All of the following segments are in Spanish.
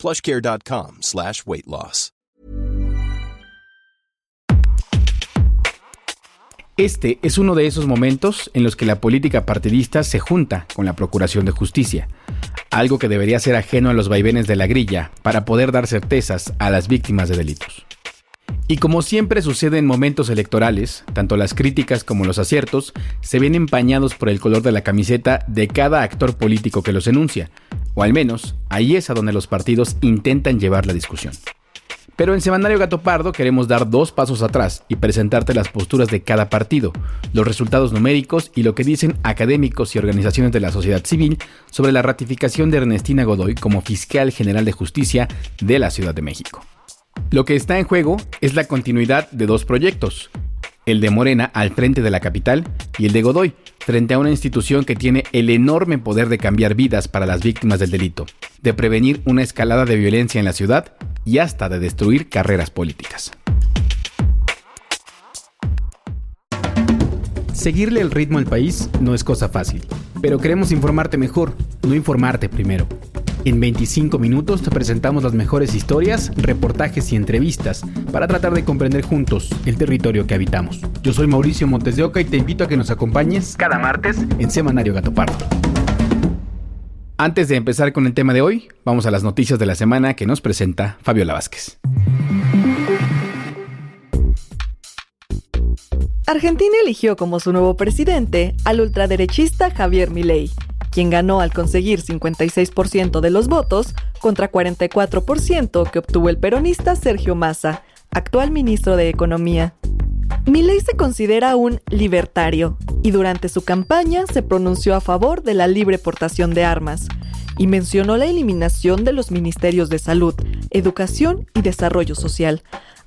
plushcare.com slash weight loss. Este es uno de esos momentos en los que la política partidista se junta con la Procuración de Justicia, algo que debería ser ajeno a los vaivenes de la grilla para poder dar certezas a las víctimas de delitos. Y como siempre sucede en momentos electorales, tanto las críticas como los aciertos se ven empañados por el color de la camiseta de cada actor político que los enuncia, o al menos ahí es a donde los partidos intentan llevar la discusión. Pero en Semanario Gato Pardo queremos dar dos pasos atrás y presentarte las posturas de cada partido, los resultados numéricos y lo que dicen académicos y organizaciones de la sociedad civil sobre la ratificación de Ernestina Godoy como fiscal general de justicia de la Ciudad de México. Lo que está en juego es la continuidad de dos proyectos, el de Morena al frente de la capital y el de Godoy frente a una institución que tiene el enorme poder de cambiar vidas para las víctimas del delito, de prevenir una escalada de violencia en la ciudad y hasta de destruir carreras políticas. Seguirle el ritmo al país no es cosa fácil, pero queremos informarte mejor, no informarte primero. En 25 minutos te presentamos las mejores historias, reportajes y entrevistas para tratar de comprender juntos el territorio que habitamos. Yo soy Mauricio Montes de Oca y te invito a que nos acompañes cada martes en Semanario Gato Pardo. Antes de empezar con el tema de hoy, vamos a las noticias de la semana que nos presenta Fabiola Vázquez. Argentina eligió como su nuevo presidente al ultraderechista Javier Milei quien ganó al conseguir 56% de los votos contra 44% que obtuvo el peronista Sergio Massa, actual ministro de Economía. Milei se considera un libertario y durante su campaña se pronunció a favor de la libre portación de armas y mencionó la eliminación de los ministerios de salud, educación y desarrollo social.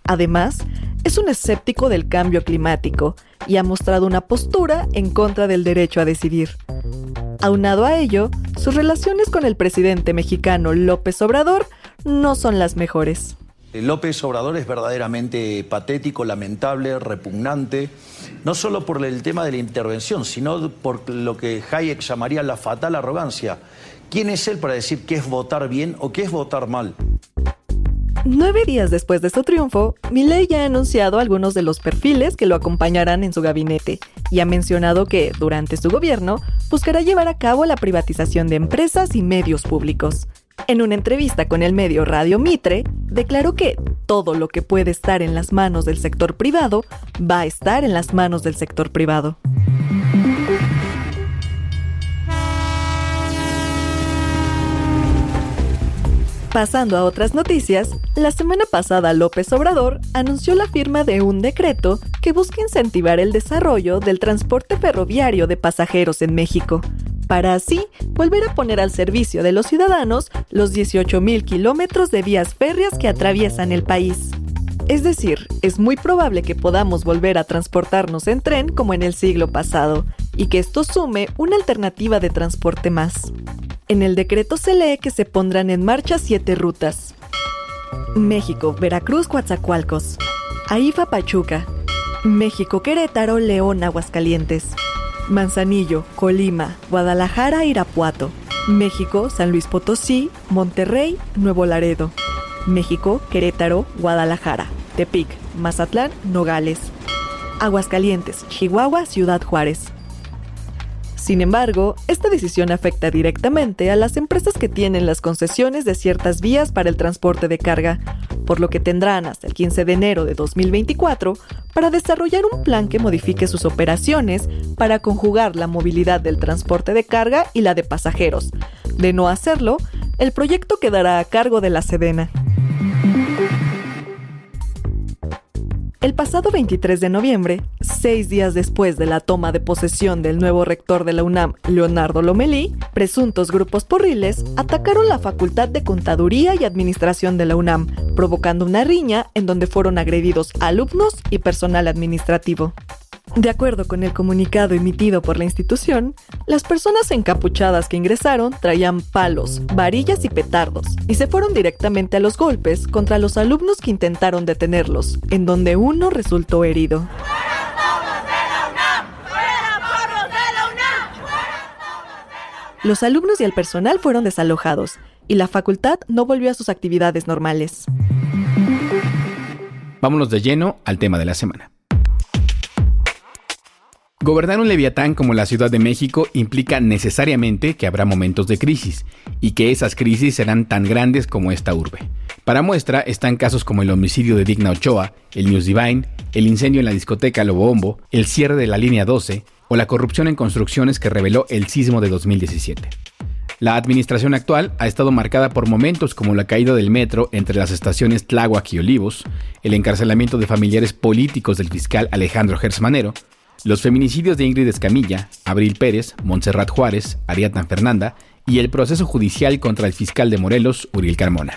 Además, es un escéptico del cambio climático y ha mostrado una postura en contra del derecho a decidir. Aunado a ello, sus relaciones con el presidente mexicano López Obrador no son las mejores. López Obrador es verdaderamente patético, lamentable, repugnante, no solo por el tema de la intervención, sino por lo que Hayek llamaría la fatal arrogancia. ¿Quién es él para decir qué es votar bien o qué es votar mal? Nueve días después de su triunfo, Milei ya ha anunciado algunos de los perfiles que lo acompañarán en su gabinete y ha mencionado que, durante su gobierno, buscará llevar a cabo la privatización de empresas y medios públicos. En una entrevista con el medio Radio Mitre, declaró que todo lo que puede estar en las manos del sector privado va a estar en las manos del sector privado. Pasando a otras noticias, la semana pasada López Obrador anunció la firma de un decreto que busca incentivar el desarrollo del transporte ferroviario de pasajeros en México, para así volver a poner al servicio de los ciudadanos los 18.000 kilómetros de vías férreas que atraviesan el país. Es decir, es muy probable que podamos volver a transportarnos en tren como en el siglo pasado, y que esto sume una alternativa de transporte más. En el decreto se lee que se pondrán en marcha siete rutas. México, Veracruz, Coatzacoalcos. Aifa, Pachuca. México, Querétaro, León, Aguascalientes. Manzanillo, Colima, Guadalajara, Irapuato. México, San Luis Potosí, Monterrey, Nuevo Laredo. México, Querétaro, Guadalajara. Tepic, Mazatlán, Nogales. Aguascalientes, Chihuahua, Ciudad Juárez. Sin embargo, esta decisión afecta directamente a las empresas que tienen las concesiones de ciertas vías para el transporte de carga, por lo que tendrán hasta el 15 de enero de 2024 para desarrollar un plan que modifique sus operaciones para conjugar la movilidad del transporte de carga y la de pasajeros. De no hacerlo, el proyecto quedará a cargo de la Sedena. El pasado 23 de noviembre, Seis días después de la toma de posesión del nuevo rector de la UNAM, Leonardo Lomelí, presuntos grupos porriles atacaron la Facultad de Contaduría y Administración de la UNAM, provocando una riña en donde fueron agredidos alumnos y personal administrativo. De acuerdo con el comunicado emitido por la institución, las personas encapuchadas que ingresaron traían palos, varillas y petardos, y se fueron directamente a los golpes contra los alumnos que intentaron detenerlos, en donde uno resultó herido. Los alumnos y el personal fueron desalojados, y la facultad no volvió a sus actividades normales. Vámonos de lleno al tema de la semana. Gobernar un leviatán como la Ciudad de México implica necesariamente que habrá momentos de crisis y que esas crisis serán tan grandes como esta urbe. Para muestra están casos como el homicidio de Digna Ochoa, el News Divine, el incendio en la discoteca Lobombo, el cierre de la línea 12 o la corrupción en construcciones que reveló el sismo de 2017. La administración actual ha estado marcada por momentos como la caída del metro entre las estaciones Tláhuac y Olivos, el encarcelamiento de familiares políticos del fiscal Alejandro Gersmanero, los feminicidios de Ingrid Escamilla, Abril Pérez, Montserrat Juárez, Ariadna Fernanda y el proceso judicial contra el fiscal de Morelos, Uriel Carmona.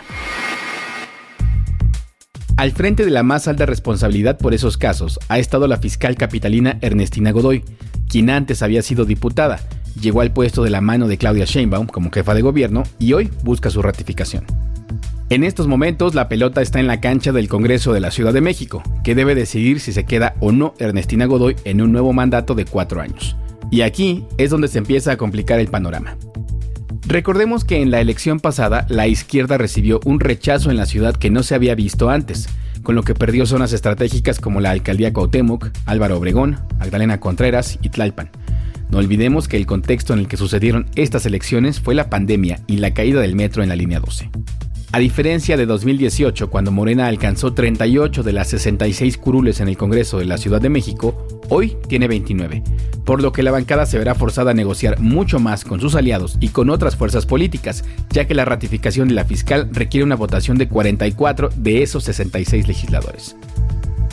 Al frente de la más alta responsabilidad por esos casos ha estado la fiscal capitalina Ernestina Godoy, quien antes había sido diputada, llegó al puesto de la mano de Claudia Sheinbaum como jefa de gobierno y hoy busca su ratificación. En estos momentos la pelota está en la cancha del Congreso de la Ciudad de México, que debe decidir si se queda o no Ernestina Godoy en un nuevo mandato de cuatro años. Y aquí es donde se empieza a complicar el panorama. Recordemos que en la elección pasada la izquierda recibió un rechazo en la ciudad que no se había visto antes, con lo que perdió zonas estratégicas como la alcaldía Cuauhtémoc, Álvaro Obregón, Magdalena Contreras y Tlalpan. No olvidemos que el contexto en el que sucedieron estas elecciones fue la pandemia y la caída del metro en la línea 12. A diferencia de 2018, cuando Morena alcanzó 38 de las 66 curules en el Congreso de la Ciudad de México, hoy tiene 29, por lo que la bancada se verá forzada a negociar mucho más con sus aliados y con otras fuerzas políticas, ya que la ratificación de la fiscal requiere una votación de 44 de esos 66 legisladores.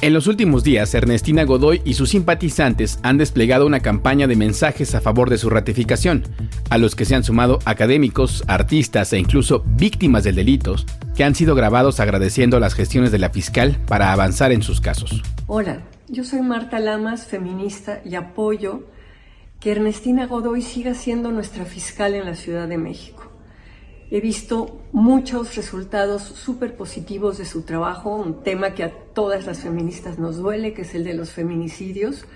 En los últimos días, Ernestina Godoy y sus simpatizantes han desplegado una campaña de mensajes a favor de su ratificación, a los que se han sumado académicos, artistas e incluso víctimas del delito, que han sido grabados agradeciendo las gestiones de la fiscal para avanzar en sus casos. Hola, yo soy Marta Lamas, feminista, y apoyo que Ernestina Godoy siga siendo nuestra fiscal en la Ciudad de México. He visto muchos resultados súper positivos de su trabajo, un tema que a todas las feministas nos duele, que es el de los feminicidios.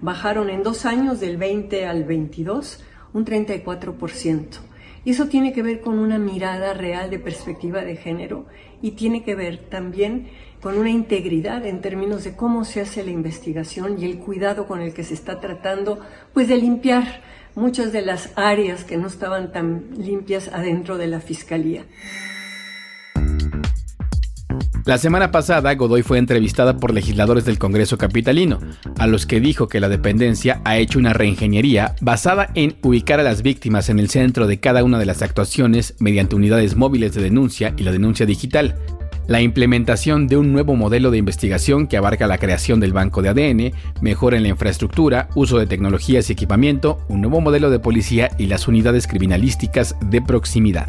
Bajaron en dos años, del 20 al 22, un 34%. Y eso tiene que ver con una mirada real de perspectiva de género y tiene que ver también con una integridad en términos de cómo se hace la investigación y el cuidado con el que se está tratando, pues de limpiar muchas de las áreas que no estaban tan limpias adentro de la Fiscalía. La semana pasada, Godoy fue entrevistada por legisladores del Congreso Capitalino, a los que dijo que la dependencia ha hecho una reingeniería basada en ubicar a las víctimas en el centro de cada una de las actuaciones mediante unidades móviles de denuncia y la denuncia digital, la implementación de un nuevo modelo de investigación que abarca la creación del banco de ADN, mejora en la infraestructura, uso de tecnologías y equipamiento, un nuevo modelo de policía y las unidades criminalísticas de proximidad.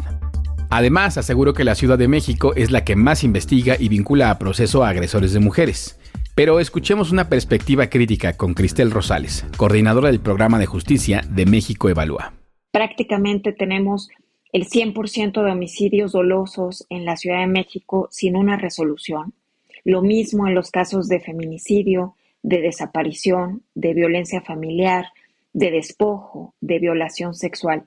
Además, aseguró que la Ciudad de México es la que más investiga y vincula a proceso a agresores de mujeres. Pero escuchemos una perspectiva crítica con Cristel Rosales, coordinadora del programa de justicia de México Evalúa. Prácticamente tenemos el 100% de homicidios dolosos en la Ciudad de México sin una resolución. Lo mismo en los casos de feminicidio, de desaparición, de violencia familiar, de despojo, de violación sexual.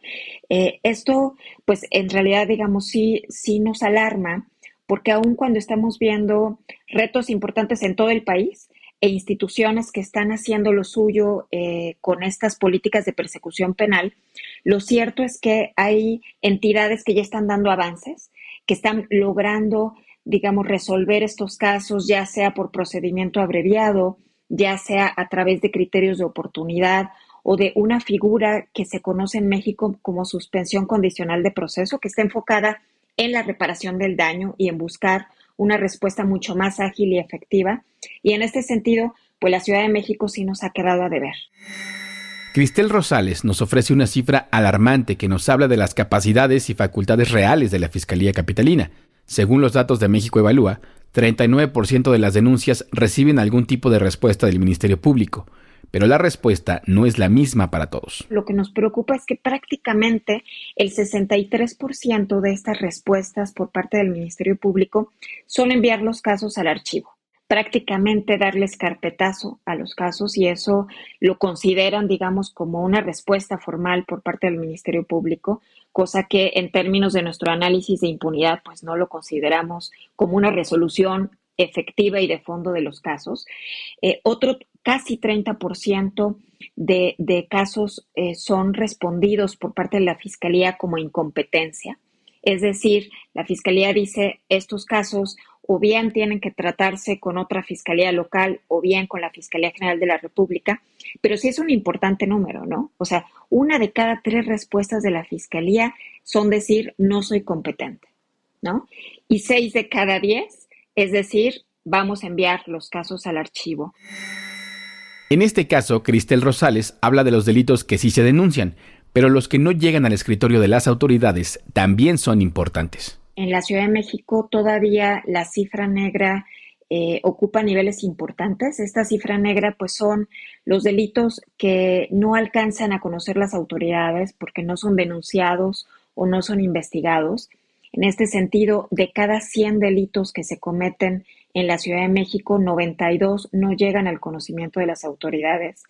Eh, esto, pues en realidad, digamos, sí, sí nos alarma, porque aun cuando estamos viendo retos importantes en todo el país, e instituciones que están haciendo lo suyo eh, con estas políticas de persecución penal, lo cierto es que hay entidades que ya están dando avances, que están logrando, digamos, resolver estos casos, ya sea por procedimiento abreviado, ya sea a través de criterios de oportunidad o de una figura que se conoce en México como suspensión condicional de proceso, que está enfocada en la reparación del daño y en buscar una respuesta mucho más ágil y efectiva. Y en este sentido, pues la Ciudad de México sí nos ha quedado a deber. Cristel Rosales nos ofrece una cifra alarmante que nos habla de las capacidades y facultades reales de la Fiscalía Capitalina. Según los datos de México Evalúa, 39% de las denuncias reciben algún tipo de respuesta del Ministerio Público, pero la respuesta no es la misma para todos. Lo que nos preocupa es que prácticamente el 63% de estas respuestas por parte del Ministerio Público son enviar los casos al archivo prácticamente darles carpetazo a los casos y eso lo consideran, digamos, como una respuesta formal por parte del Ministerio Público, cosa que en términos de nuestro análisis de impunidad, pues no lo consideramos como una resolución efectiva y de fondo de los casos. Eh, otro casi 30% de, de casos eh, son respondidos por parte de la Fiscalía como incompetencia. Es decir, la Fiscalía dice estos casos o bien tienen que tratarse con otra fiscalía local o bien con la Fiscalía General de la República, pero sí es un importante número, ¿no? O sea, una de cada tres respuestas de la fiscalía son decir no soy competente, ¿no? Y seis de cada diez es decir vamos a enviar los casos al archivo. En este caso, Cristel Rosales habla de los delitos que sí se denuncian, pero los que no llegan al escritorio de las autoridades también son importantes en la Ciudad de México todavía la cifra negra eh, ocupa niveles importantes. Esta cifra negra pues son los delitos que no alcanzan a conocer las autoridades porque no son denunciados o no son investigados. En este sentido, de cada 100 delitos que se cometen en la Ciudad de México, 92 no llegan al conocimiento de las autoridades.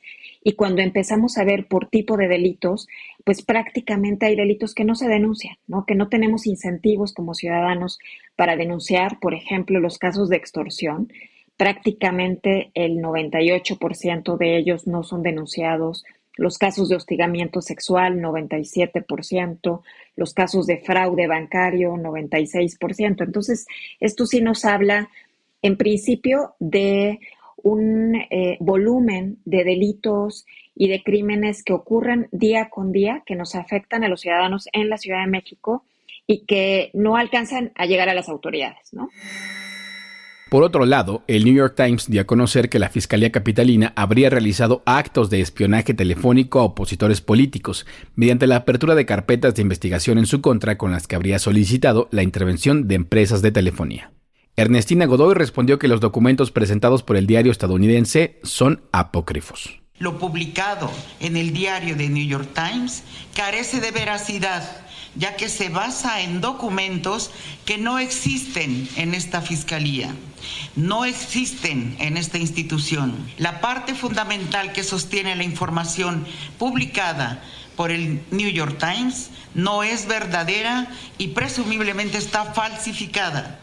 Y cuando empezamos a ver por tipo de delitos, pues prácticamente hay delitos que no se denuncian, ¿no? Que no tenemos incentivos como ciudadanos para denunciar, por ejemplo, los casos de extorsión. Prácticamente el 98% de ellos no son denunciados. Los casos de hostigamiento sexual, 97%. Los casos de fraude bancario, 96%. Entonces, esto sí nos habla en principio de un eh, volumen de delitos y de crímenes que ocurren día con día, que nos afectan a los ciudadanos en la Ciudad de México y que no alcanzan a llegar a las autoridades. Por otro lado, el New York Times dio a conocer que la Fiscalía Capitalina habría realizado actos de espionaje telefónico a opositores políticos mediante la apertura de carpetas de investigación en su contra con las que habría solicitado la intervención de empresas de telefonía. Ernestina Godoy respondió que los documentos presentados por el diario estadounidense son apócrifos. Lo publicado en el diario de New York Times carece de veracidad, ya que se basa en documentos que no existen en esta fiscalía, no existen en esta institución. La parte fundamental que sostiene la información publicada por el New York Times no es verdadera y presumiblemente está falsificada.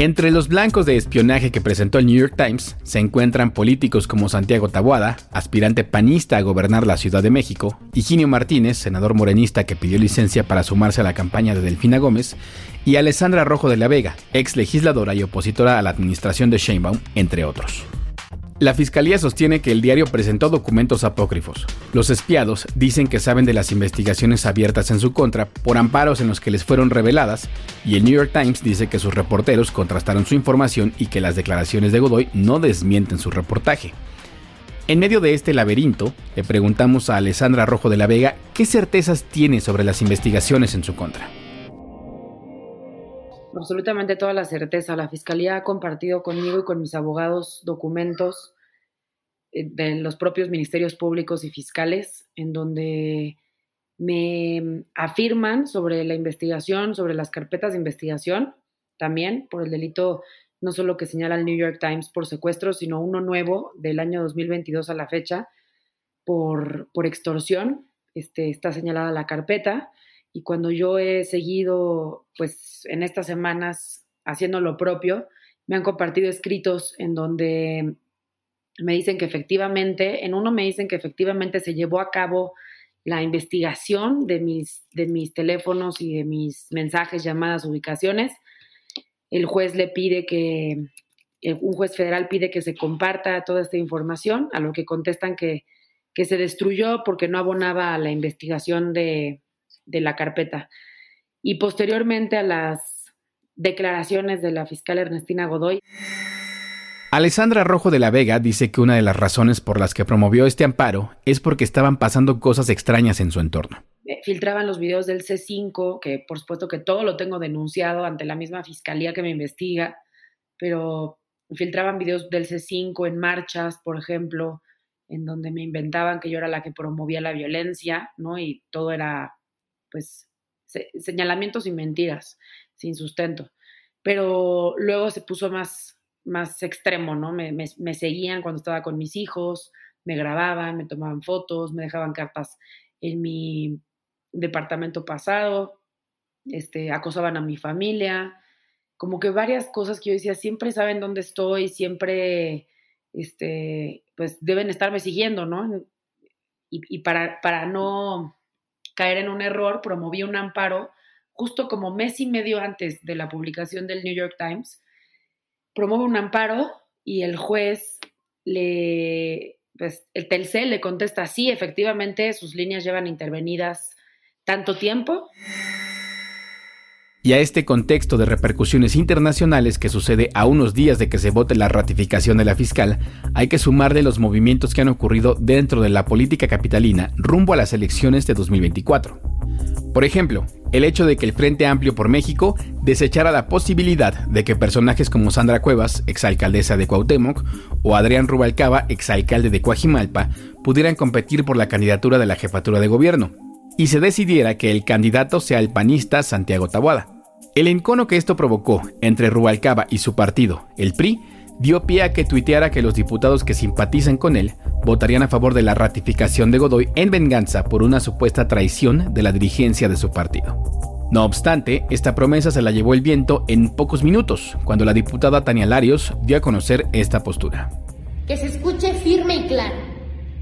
Entre los blancos de espionaje que presentó el New York Times se encuentran políticos como Santiago Tabuada, aspirante panista a gobernar la Ciudad de México, Higinio Martínez, senador morenista que pidió licencia para sumarse a la campaña de Delfina Gómez, y Alessandra Rojo de la Vega, ex legisladora y opositora a la administración de Sheinbaum, entre otros. La fiscalía sostiene que el diario presentó documentos apócrifos. Los espiados dicen que saben de las investigaciones abiertas en su contra por amparos en los que les fueron reveladas, y el New York Times dice que sus reporteros contrastaron su información y que las declaraciones de Godoy no desmienten su reportaje. En medio de este laberinto, le preguntamos a Alessandra Rojo de la Vega qué certezas tiene sobre las investigaciones en su contra absolutamente toda la certeza. La Fiscalía ha compartido conmigo y con mis abogados documentos eh, de los propios ministerios públicos y fiscales en donde me afirman sobre la investigación, sobre las carpetas de investigación, también por el delito no solo que señala el New York Times por secuestro, sino uno nuevo del año 2022 a la fecha por, por extorsión. Este, está señalada la carpeta y cuando yo he seguido, pues en estas semanas haciendo lo propio, me han compartido escritos en donde me dicen que efectivamente, en uno me dicen que efectivamente se llevó a cabo la investigación de mis, de mis teléfonos y de mis mensajes, llamadas, ubicaciones. El juez le pide que, eh, un juez federal pide que se comparta toda esta información, a lo que contestan que, que se destruyó porque no abonaba la investigación de, de la carpeta. Y posteriormente a las declaraciones de la fiscal Ernestina Godoy. Alessandra Rojo de la Vega dice que una de las razones por las que promovió este amparo es porque estaban pasando cosas extrañas en su entorno. Eh, filtraban los videos del C5, que por supuesto que todo lo tengo denunciado ante la misma fiscalía que me investiga, pero filtraban videos del C5 en marchas, por ejemplo, en donde me inventaban que yo era la que promovía la violencia, ¿no? Y todo era, pues, señalamientos y mentiras, sin sustento. Pero luego se puso más más extremo, ¿no? Me, me, seguían cuando estaba con mis hijos, me grababan, me tomaban fotos, me dejaban cartas en mi departamento pasado, este, acosaban a mi familia, como que varias cosas que yo decía, siempre saben dónde estoy, siempre, este, pues deben estarme siguiendo, ¿no? Y, y para, para no caer en un error, promoví un amparo justo como mes y medio antes de la publicación del New York Times, promueve un amparo y el juez le, pues el Telcel le contesta, sí, efectivamente, sus líneas llevan intervenidas tanto tiempo. Y a este contexto de repercusiones internacionales que sucede a unos días de que se vote la ratificación de la fiscal, hay que sumarle los movimientos que han ocurrido dentro de la política capitalina rumbo a las elecciones de 2024. Por ejemplo, el hecho de que el Frente Amplio por México desechara la posibilidad de que personajes como Sandra Cuevas, exalcaldesa de Cuauhtémoc, o Adrián Rubalcaba, exalcalde de Coajimalpa, pudieran competir por la candidatura de la jefatura de gobierno, y se decidiera que el candidato sea el panista Santiago Tabuada. El encono que esto provocó entre Rubalcaba y su partido, el PRI, dio pie a que tuiteara que los diputados que simpatizan con él votarían a favor de la ratificación de Godoy en venganza por una supuesta traición de la dirigencia de su partido. No obstante, esta promesa se la llevó el viento en pocos minutos, cuando la diputada Tania Larios dio a conocer esta postura. Que se escuche firme y claro.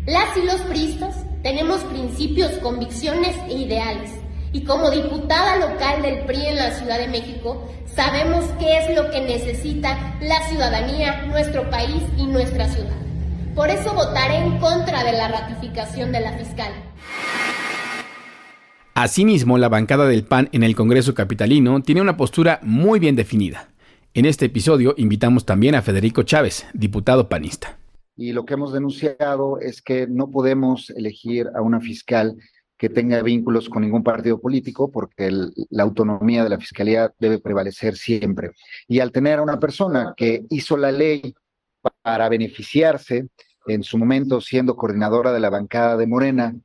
Las y los priistas tenemos principios, convicciones e ideales. Y como diputada local del PRI en la Ciudad de México, sabemos qué es lo que necesita la ciudadanía, nuestro país y nuestra ciudad. Por eso votaré en contra de la ratificación de la fiscal. Asimismo, la bancada del PAN en el Congreso Capitalino tiene una postura muy bien definida. En este episodio invitamos también a Federico Chávez, diputado panista. Y lo que hemos denunciado es que no podemos elegir a una fiscal que tenga vínculos con ningún partido político, porque la autonomía de la fiscalía debe prevalecer siempre. Y al tener a una persona que hizo la ley para beneficiarse, en su momento siendo coordinadora de la bancada de Morena,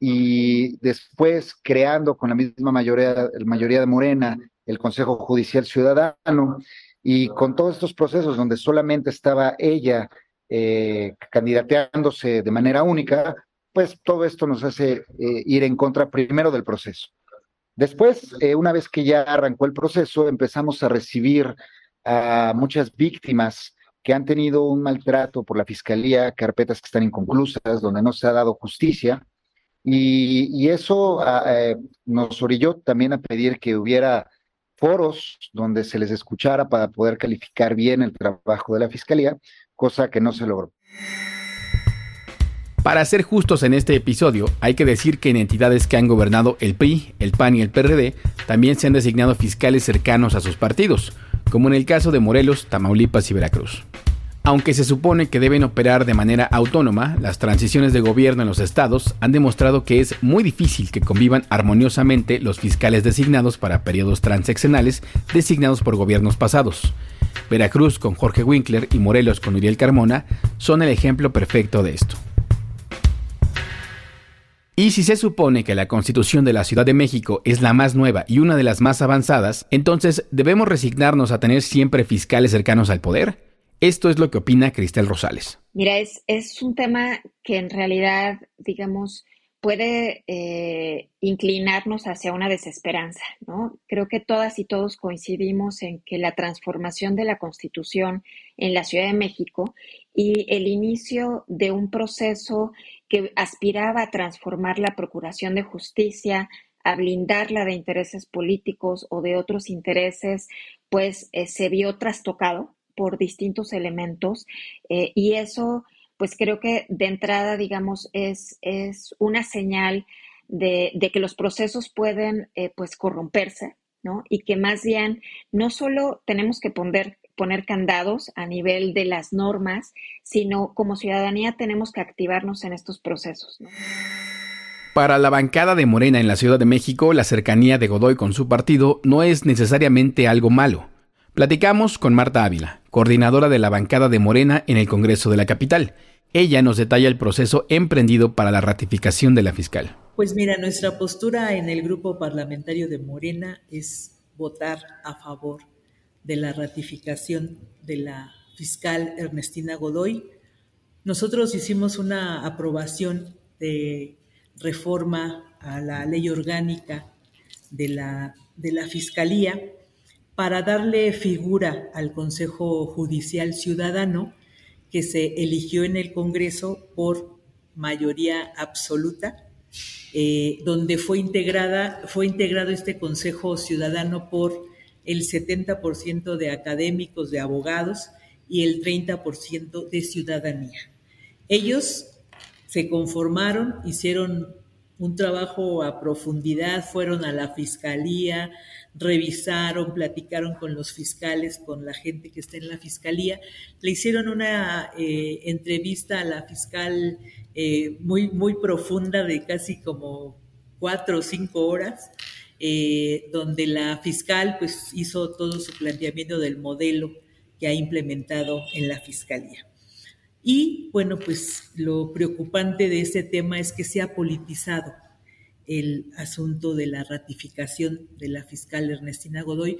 y después creando con la misma mayoría, mayoría de Morena el Consejo Judicial Ciudadano, y con todos estos procesos donde solamente estaba ella eh, candidateándose de manera única, pues todo esto nos hace eh, ir en contra primero del proceso. Después, eh, una vez que ya arrancó el proceso, empezamos a recibir a muchas víctimas que han tenido un maltrato por la fiscalía, carpetas que están inconclusas, donde no se ha dado justicia. Y, eso ah, nos orilló también a pedir que hubiera foros donde se les escuchara para poder calificar bien el trabajo de la fiscalía, cosa que no se logró. Para ser justos en este episodio, hay que decir que en entidades que han gobernado el PRI, el PAN y el PRD, también se han designado fiscales cercanos a sus partidos, como en el caso de Morelos, Tamaulipas y Veracruz. Aunque se supone que deben operar de manera autónoma, las transiciones de gobierno en los estados han demostrado que es muy difícil que convivan armoniosamente los fiscales designados para periodos transeccionales designados por gobiernos pasados. Veracruz con Jorge Winkler y Morelos con Uriel Carmona son el ejemplo perfecto de esto. Y si se supone que la constitución de la Ciudad de México es la más nueva y una de las más avanzadas, entonces ¿debemos resignarnos a tener siempre fiscales cercanos al poder? Esto es lo que opina Cristel Rosales. Mira, es, es un tema que en realidad, digamos, puede eh, inclinarnos hacia una desesperanza, ¿no? Creo que todas y todos coincidimos en que la transformación de la Constitución en la Ciudad de México y el inicio de un proceso que aspiraba a transformar la Procuración de Justicia, a blindarla de intereses políticos o de otros intereses, pues eh, se vio trastocado por distintos elementos eh, y eso, pues creo que de entrada, digamos, es, es una señal de, que los procesos pueden, eh, pues, corromperse, ¿no? Y que más bien no solo tenemos que poner poner candados a nivel de las normas, sino como ciudadanía tenemos que activarnos en estos procesos. Para la bancada de Morena en la Ciudad de México, la cercanía de Godoy con su partido no es necesariamente algo malo. Platicamos con Marta Ávila, coordinadora de la bancada de Morena en el Congreso de la capital. Ella nos detalla el proceso emprendido para la ratificación de la fiscal. Pues mira, nuestra postura en el grupo parlamentario de Morena es votar a favor de la ratificación de la fiscal Ernestina Godoy. Nosotros hicimos una aprobación de reforma a la ley orgánica de la, de la Fiscalía para darle figura al Consejo Judicial Ciudadano que se eligió en el Congreso por mayoría absoluta, eh, donde fue, integrada, fue integrado este Consejo Ciudadano por el 70% de académicos, de abogados y el 30% de ciudadanía. Ellos se conformaron, hicieron un trabajo a profundidad, fueron a la fiscalía, revisaron, platicaron con los fiscales, con la gente que está en la fiscalía, le hicieron una eh, entrevista a la fiscal eh, muy, muy profunda de casi como cuatro o cinco horas, eh, donde la fiscal pues hizo todo su planteamiento del modelo que ha implementado en la fiscalía. Y bueno, pues lo preocupante de este tema es que se ha politizado el asunto de la ratificación de la fiscal Ernestina Godoy.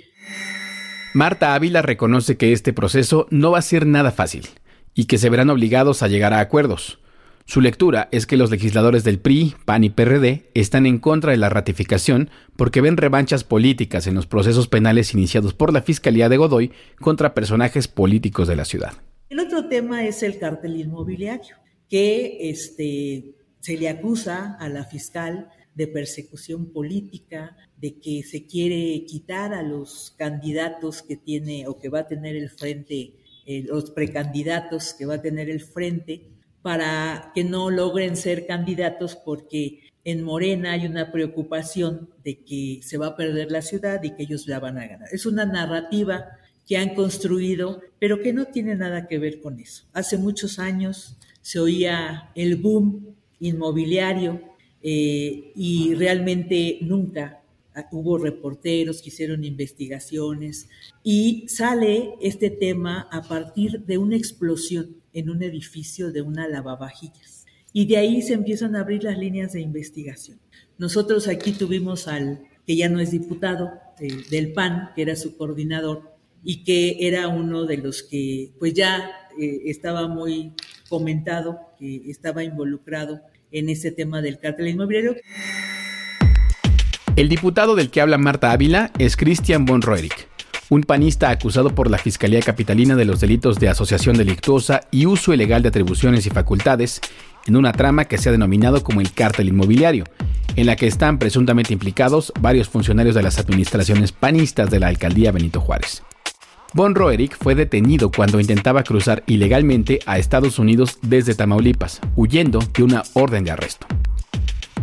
Marta Ávila reconoce que este proceso no va a ser nada fácil y que se verán obligados a llegar a acuerdos. Su lectura es que los legisladores del PRI, PAN y PRD están en contra de la ratificación porque ven revanchas políticas en los procesos penales iniciados por la Fiscalía de Godoy contra personajes políticos de la ciudad. El otro tema es el cártel inmobiliario, que este, se le acusa a la fiscal de persecución política, de que se quiere quitar a los candidatos que tiene o que va a tener el frente, eh, los precandidatos que va a tener el frente, para que no logren ser candidatos porque en Morena hay una preocupación de que se va a perder la ciudad y que ellos la van a ganar. Es una narrativa que han construido, pero que no tiene nada que ver con eso. Hace muchos años se oía el boom inmobiliario eh, y realmente nunca hubo reporteros que hicieron investigaciones y sale este tema a partir de una explosión en un edificio de una lavavajillas. Y de ahí se empiezan a abrir las líneas de investigación. Nosotros aquí tuvimos al que ya no es diputado eh, del PAN, que era su coordinador, y que era uno de los que pues ya eh, estaba muy comentado, que estaba involucrado en ese tema del cártel inmobiliario. El diputado del que habla Marta Ávila es Christian von Roerich, un panista acusado por la Fiscalía Capitalina de los delitos de asociación delictuosa y uso ilegal de atribuciones y facultades en una trama que se ha denominado como el cártel inmobiliario, en la que están presuntamente implicados varios funcionarios de las administraciones panistas de la alcaldía Benito Juárez. Von Roerich fue detenido cuando intentaba cruzar ilegalmente a Estados Unidos desde Tamaulipas, huyendo de una orden de arresto.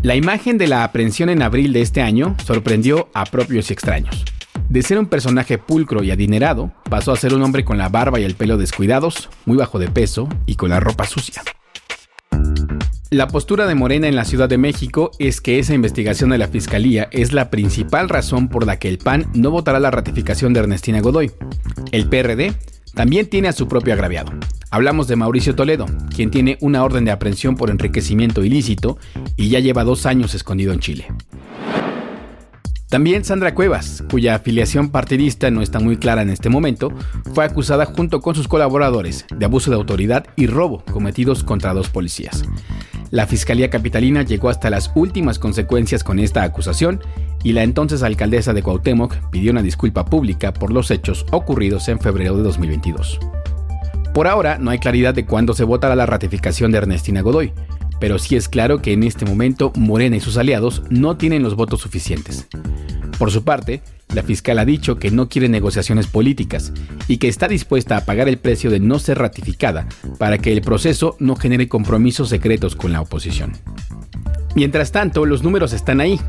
La imagen de la aprehensión en abril de este año sorprendió a propios y extraños. De ser un personaje pulcro y adinerado, pasó a ser un hombre con la barba y el pelo descuidados, muy bajo de peso y con la ropa sucia. La postura de Morena en la Ciudad de México es que esa investigación de la Fiscalía es la principal razón por la que el PAN no votará la ratificación de Ernestina Godoy. El PRD también tiene a su propio agraviado. Hablamos de Mauricio Toledo, quien tiene una orden de aprehensión por enriquecimiento ilícito y ya lleva dos años escondido en Chile. También Sandra Cuevas, cuya afiliación partidista no está muy clara en este momento, fue acusada junto con sus colaboradores de abuso de autoridad y robo cometidos contra dos policías. La Fiscalía Capitalina llegó hasta las últimas consecuencias con esta acusación y la entonces alcaldesa de Cuauhtémoc pidió una disculpa pública por los hechos ocurridos en febrero de 2022. Por ahora no hay claridad de cuándo se votará la ratificación de Ernestina Godoy, pero sí es claro que en este momento Morena y sus aliados no tienen los votos suficientes. Por su parte, la fiscal ha dicho que no quiere negociaciones políticas y que está dispuesta a pagar el precio de no ser ratificada para que el proceso no genere compromisos secretos con la oposición. Mientras tanto, los números están ahí.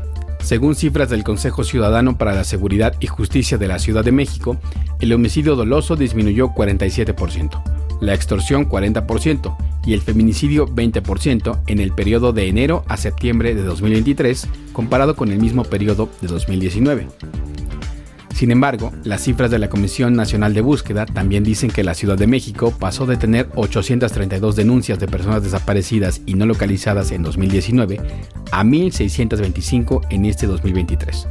Según cifras del Consejo Ciudadano para la Seguridad y Justicia de la Ciudad de México, el homicidio doloso disminuyó 47%, la extorsión 40% y el feminicidio 20% en el periodo de enero a septiembre de 2023 comparado con el mismo periodo de 2019. Sin embargo, las cifras de la Comisión Nacional de Búsqueda también dicen que la Ciudad de México pasó de tener 832 denuncias de personas desaparecidas y no localizadas en 2019 a 1.625 en este 2023.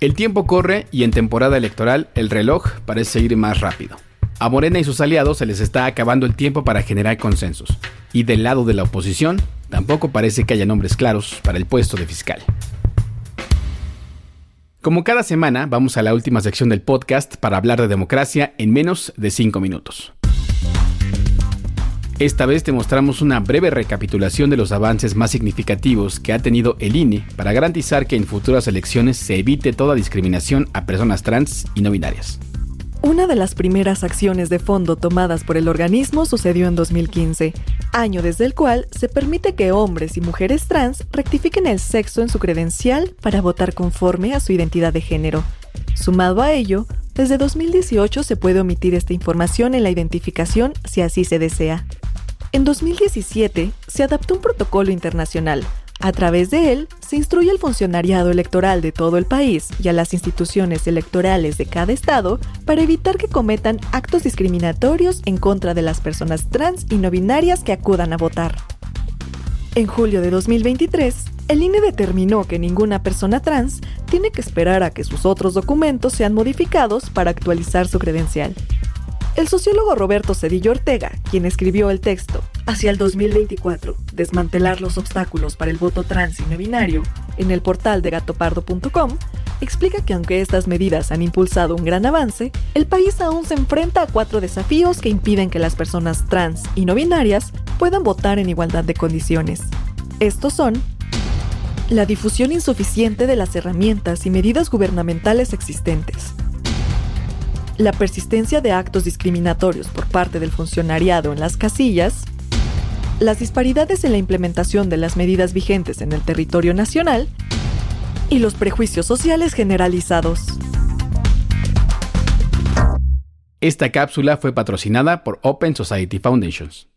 El tiempo corre y en temporada electoral el reloj parece ir más rápido. A Morena y sus aliados se les está acabando el tiempo para generar consensos. Y del lado de la oposición, tampoco parece que haya nombres claros para el puesto de fiscal. Como cada semana, vamos a la última sección del podcast para hablar de democracia en menos de 5 minutos. Esta vez te mostramos una breve recapitulación de los avances más significativos que ha tenido el INE para garantizar que en futuras elecciones se evite toda discriminación a personas trans y no binarias. Una de las primeras acciones de fondo tomadas por el organismo sucedió en 2015, año desde el cual se permite que hombres y mujeres trans rectifiquen el sexo en su credencial para votar conforme a su identidad de género. Sumado a ello, desde 2018 se puede omitir esta información en la identificación si así se desea. En 2017 se adaptó un protocolo internacional a través de él, se instruye al funcionariado electoral de todo el país y a las instituciones electorales de cada estado para evitar que cometan actos discriminatorios en contra de las personas trans y no binarias que acudan a votar. En julio de 2023, el INE determinó que ninguna persona trans tiene que esperar a que sus otros documentos sean modificados para actualizar su credencial. El sociólogo Roberto Cedillo Ortega, quien escribió el texto Hacia el 2024, desmantelar los obstáculos para el voto trans y no binario, en el portal de gatopardo.com, explica que aunque estas medidas han impulsado un gran avance, el país aún se enfrenta a cuatro desafíos que impiden que las personas trans y no binarias puedan votar en igualdad de condiciones. Estos son la difusión insuficiente de las herramientas y medidas gubernamentales existentes, la persistencia de actos discriminatorios por parte del funcionariado en las casillas, las disparidades en la implementación de las medidas vigentes en el territorio nacional y los prejuicios sociales generalizados. Esta cápsula fue patrocinada por Open Society Foundations.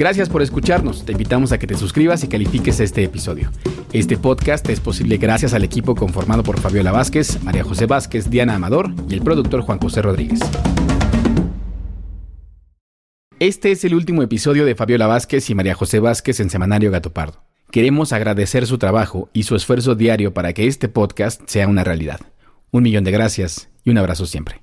Gracias por escucharnos. Te invitamos a que te suscribas y califiques este episodio. Este podcast es posible gracias al equipo conformado por Fabiola Vázquez, María José Vázquez, Diana Amador y el productor Juan José Rodríguez. Este es el último episodio de Fabiola Vázquez y María José Vázquez en Semanario Gato Pardo. Queremos agradecer su trabajo y su esfuerzo diario para que este podcast sea una realidad. Un millón de gracias y un abrazo siempre.